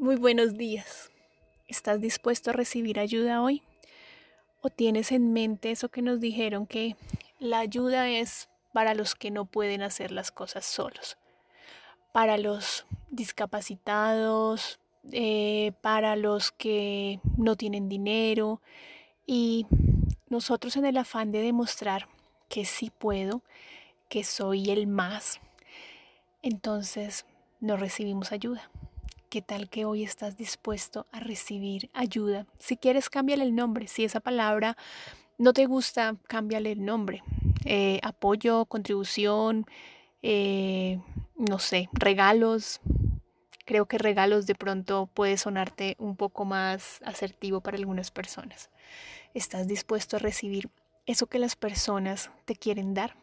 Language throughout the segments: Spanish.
Muy buenos días. ¿Estás dispuesto a recibir ayuda hoy? ¿O tienes en mente eso que nos dijeron que la ayuda es para los que no pueden hacer las cosas solos? Para los discapacitados, eh, para los que no tienen dinero y nosotros en el afán de demostrar que sí puedo, que soy el más, entonces no recibimos ayuda. ¿Qué tal que hoy estás dispuesto a recibir ayuda? Si quieres, cámbiale el nombre. Si esa palabra no te gusta, cámbiale el nombre. Eh, apoyo, contribución, eh, no sé, regalos. Creo que regalos de pronto puede sonarte un poco más asertivo para algunas personas. ¿Estás dispuesto a recibir eso que las personas te quieren dar?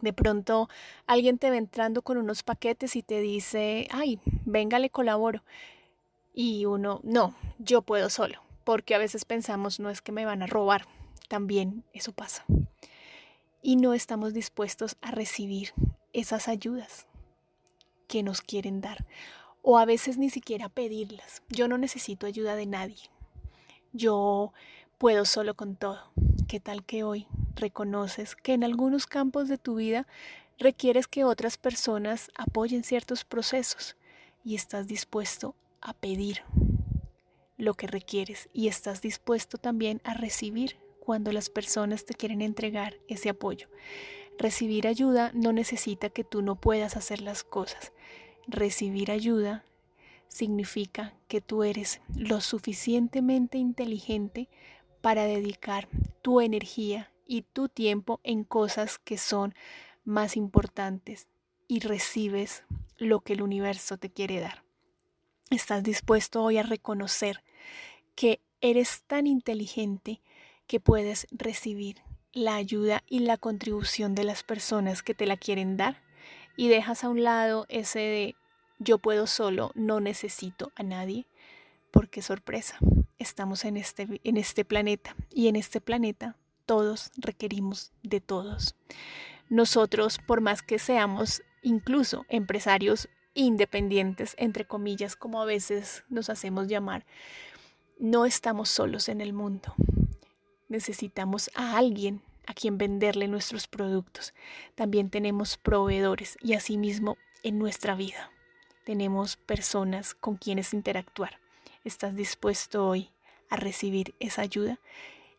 De pronto alguien te va entrando con unos paquetes y te dice, ay, venga, le colaboro. Y uno, no, yo puedo solo, porque a veces pensamos, no es que me van a robar, también eso pasa. Y no estamos dispuestos a recibir esas ayudas que nos quieren dar, o a veces ni siquiera pedirlas. Yo no necesito ayuda de nadie, yo puedo solo con todo. ¿Qué tal que hoy reconoces que en algunos campos de tu vida requieres que otras personas apoyen ciertos procesos y estás dispuesto a pedir lo que requieres y estás dispuesto también a recibir cuando las personas te quieren entregar ese apoyo. Recibir ayuda no necesita que tú no puedas hacer las cosas. Recibir ayuda significa que tú eres lo suficientemente inteligente para dedicar tu energía y tu tiempo en cosas que son más importantes y recibes lo que el universo te quiere dar. Estás dispuesto hoy a reconocer que eres tan inteligente que puedes recibir la ayuda y la contribución de las personas que te la quieren dar y dejas a un lado ese de yo puedo solo, no necesito a nadie, porque sorpresa, estamos en este, en este planeta y en este planeta todos requerimos de todos. Nosotros, por más que seamos incluso empresarios independientes, entre comillas, como a veces nos hacemos llamar, no estamos solos en el mundo. Necesitamos a alguien a quien venderle nuestros productos. También tenemos proveedores y asimismo en nuestra vida tenemos personas con quienes interactuar. ¿Estás dispuesto hoy a recibir esa ayuda?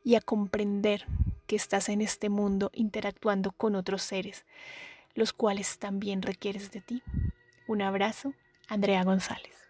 y a comprender que estás en este mundo interactuando con otros seres, los cuales también requieres de ti. Un abrazo, Andrea González.